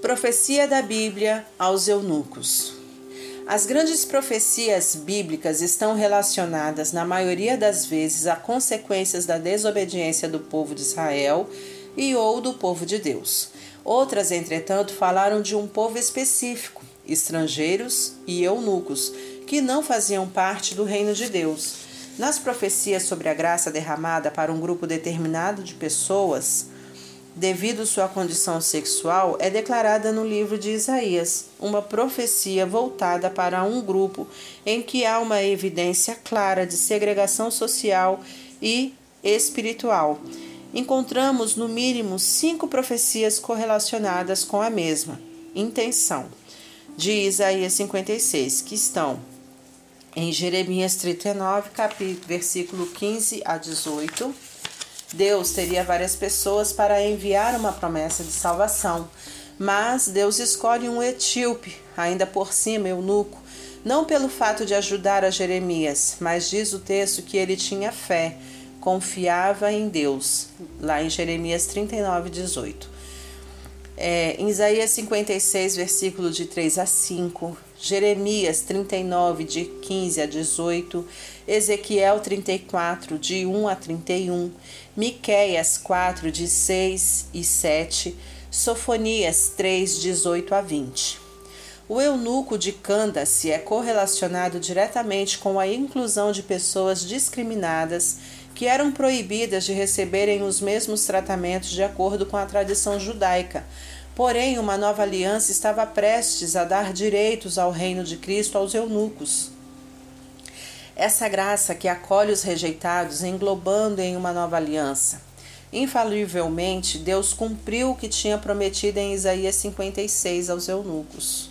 Profecia da Bíblia aos eunucos. As grandes profecias bíblicas estão relacionadas, na maioria das vezes, a consequências da desobediência do povo de Israel e ou do povo de Deus. Outras, entretanto, falaram de um povo específico, estrangeiros e eunucos, que não faziam parte do reino de Deus. Nas profecias sobre a graça derramada para um grupo determinado de pessoas, devido sua condição sexual, é declarada no livro de Isaías, uma profecia voltada para um grupo em que há uma evidência clara de segregação social e espiritual. Encontramos no mínimo cinco profecias correlacionadas com a mesma intenção de Isaías 56, que estão em Jeremias 39, capítulo, versículo 15 a 18 Deus teria várias pessoas para enviar uma promessa de salvação, mas Deus escolhe um etíope, ainda por cima eunuco, não pelo fato de ajudar a Jeremias, mas diz o texto que ele tinha fé, confiava em Deus, lá em Jeremias 39, 18. É, em Isaías 56, versículo de 3 a 5, Jeremias 39, de 15 a 18, Ezequiel 34, de 1 a 31, Miqueias 4, de 6 e 7, Sofonias 3, 18 a 20. O eunuco de Candace é correlacionado diretamente com a inclusão de pessoas discriminadas que eram proibidas de receberem os mesmos tratamentos de acordo com a tradição judaica, Porém, uma nova aliança estava prestes a dar direitos ao reino de Cristo aos eunucos. Essa graça que acolhe os rejeitados, englobando em uma nova aliança. Infalivelmente, Deus cumpriu o que tinha prometido em Isaías 56 aos eunucos.